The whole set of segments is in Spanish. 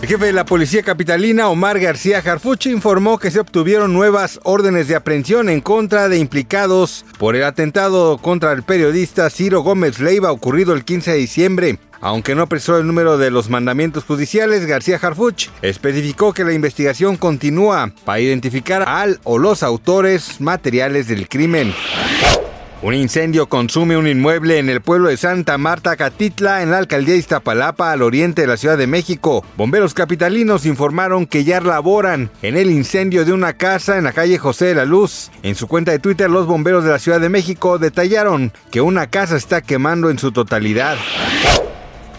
El jefe de la policía capitalina, Omar García Jarfuchi, informó que se obtuvieron nuevas órdenes de aprehensión en contra de implicados por el atentado contra el periodista Ciro Gómez Leiva ocurrido el 15 de diciembre. Aunque no apresó el número de los mandamientos judiciales, García Harfuch especificó que la investigación continúa para identificar al o los autores materiales del crimen. Un incendio consume un inmueble en el pueblo de Santa Marta, Catitla, en la alcaldía de Iztapalapa, al oriente de la Ciudad de México. Bomberos capitalinos informaron que ya laboran en el incendio de una casa en la calle José de la Luz. En su cuenta de Twitter, los bomberos de la Ciudad de México detallaron que una casa está quemando en su totalidad.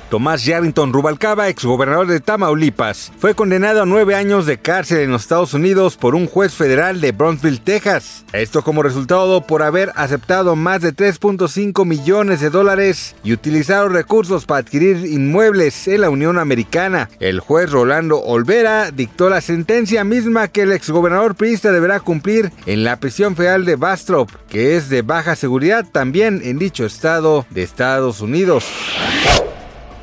Tomás Yarrington Rubalcaba, exgobernador de Tamaulipas, fue condenado a nueve años de cárcel en los Estados Unidos por un juez federal de Brownsville, Texas. Esto como resultado por haber aceptado más de 3.5 millones de dólares y utilizado recursos para adquirir inmuebles en la Unión Americana. El juez Rolando Olvera dictó la sentencia misma que el exgobernador priista deberá cumplir en la prisión federal de Bastrop, que es de baja seguridad también en dicho estado de Estados Unidos.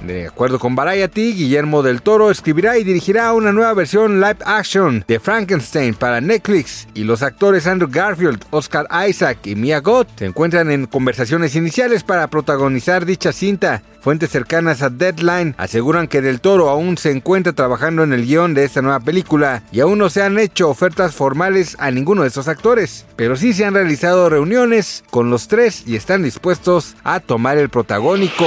De acuerdo con Variety, Guillermo del Toro escribirá y dirigirá una nueva versión live action de Frankenstein para Netflix y los actores Andrew Garfield, Oscar Isaac y Mia Goth se encuentran en conversaciones iniciales para protagonizar dicha cinta. Fuentes cercanas a Deadline aseguran que Del Toro aún se encuentra trabajando en el guion de esta nueva película y aún no se han hecho ofertas formales a ninguno de estos actores, pero sí se han realizado reuniones con los tres y están dispuestos a tomar el protagónico.